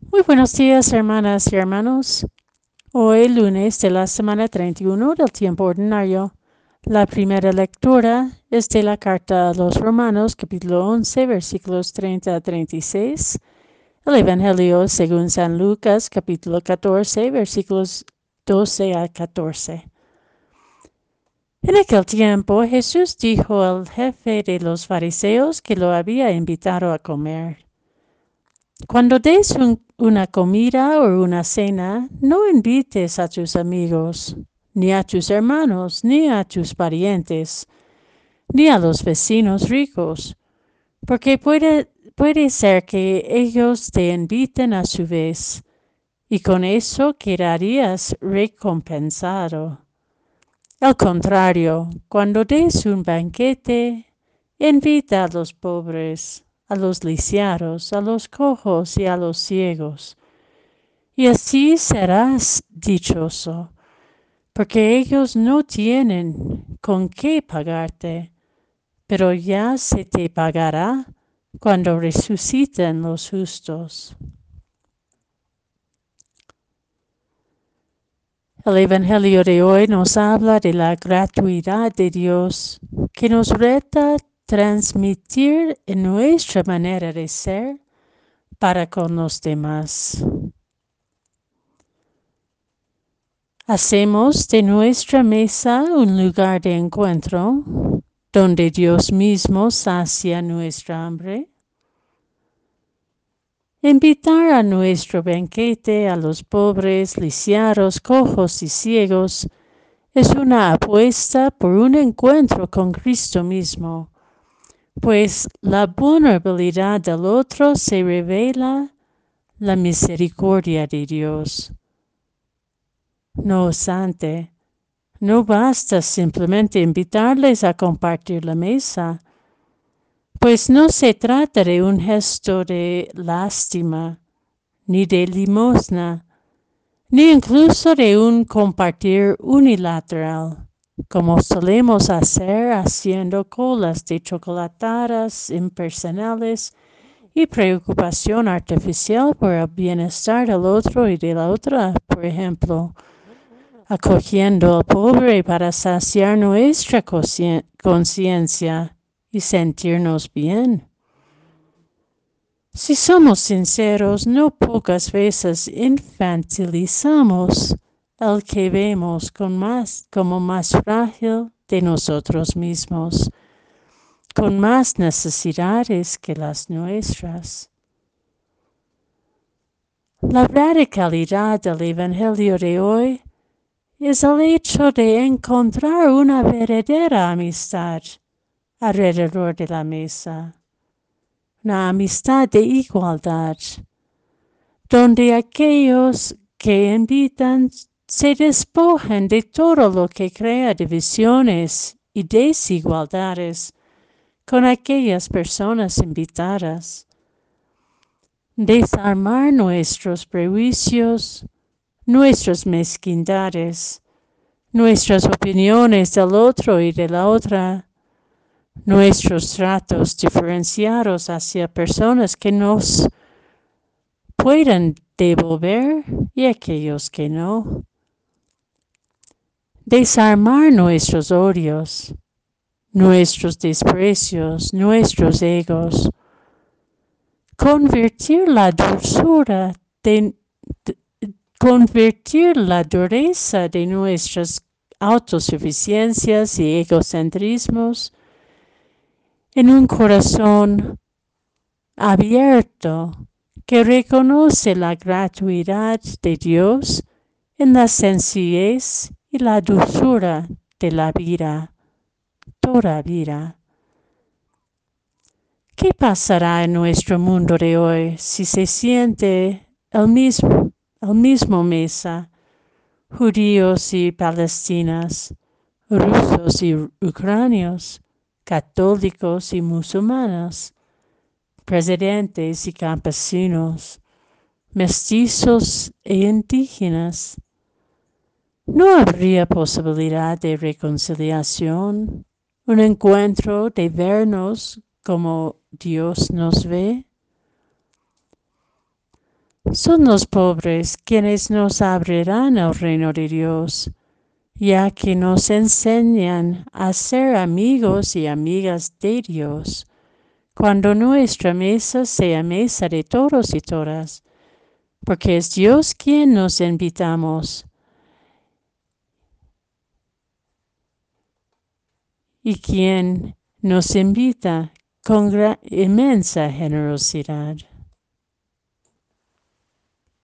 Muy buenos días, hermanas y hermanos. Hoy, lunes de la semana 31 del tiempo ordinario, la primera lectura es de la carta a los Romanos, capítulo 11, versículos 30 a 36. El Evangelio según San Lucas, capítulo 14, versículos 12 a 14. En aquel tiempo Jesús dijo al jefe de los fariseos que lo había invitado a comer. Cuando des una comida o una cena, no invites a tus amigos, ni a tus hermanos, ni a tus parientes, ni a los vecinos ricos, porque puede, puede ser que ellos te inviten a su vez, y con eso quedarías recompensado. Al contrario, cuando des un banquete, invita a los pobres, a los lisiados, a los cojos y a los ciegos. Y así serás dichoso, porque ellos no tienen con qué pagarte, pero ya se te pagará cuando resuciten los justos. El Evangelio de hoy nos habla de la gratuidad de Dios que nos reta transmitir en nuestra manera de ser para con los demás. Hacemos de nuestra mesa un lugar de encuentro donde Dios mismo sacia nuestra hambre Invitar a nuestro banquete a los pobres, lisiados, cojos y ciegos es una apuesta por un encuentro con Cristo mismo, pues la vulnerabilidad del otro se revela la misericordia de Dios. No obstante, no basta simplemente invitarles a compartir la mesa pues no se trata de un gesto de lástima, ni de limosna, ni incluso de un compartir unilateral, como solemos hacer haciendo colas de chocolatadas impersonales y preocupación artificial por el bienestar del otro y de la otra, por ejemplo, acogiendo al pobre para saciar nuestra conciencia y sentirnos bien. Si somos sinceros, no pocas veces infantilizamos al que vemos con más, como más frágil de nosotros mismos, con más necesidades que las nuestras. La radicalidad del Evangelio de hoy es el hecho de encontrar una verdadera amistad alrededor de la mesa. Una amistad de igualdad, donde aquellos que invitan se despojan de todo lo que crea divisiones y desigualdades con aquellas personas invitadas. Desarmar nuestros prejuicios, nuestras mezquindades, nuestras opiniones del otro y de la otra, nuestros tratos diferenciados hacia personas que nos puedan devolver y aquellos que no. Desarmar nuestros odios, nuestros desprecios, nuestros egos. Convertir la dulzura de, convertir la dureza de nuestras autosuficiencias y egocentrismos en un corazón abierto que reconoce la gratuidad de Dios en la sencillez y la dulzura de la vida, toda vida. ¿Qué pasará en nuestro mundo de hoy si se siente el mismo, el mismo mesa, judíos y palestinas, rusos y ucranios, católicos y musulmanes, presidentes y campesinos, mestizos e indígenas. ¿No habría posibilidad de reconciliación, un encuentro de vernos como Dios nos ve? Son los pobres quienes nos abrirán el reino de Dios, ya que nos enseñan a ser amigos y amigas de Dios. Cuando nuestra mesa sea mesa de todos y todas, porque es Dios quien nos invitamos. Y quien nos invita con inmensa generosidad.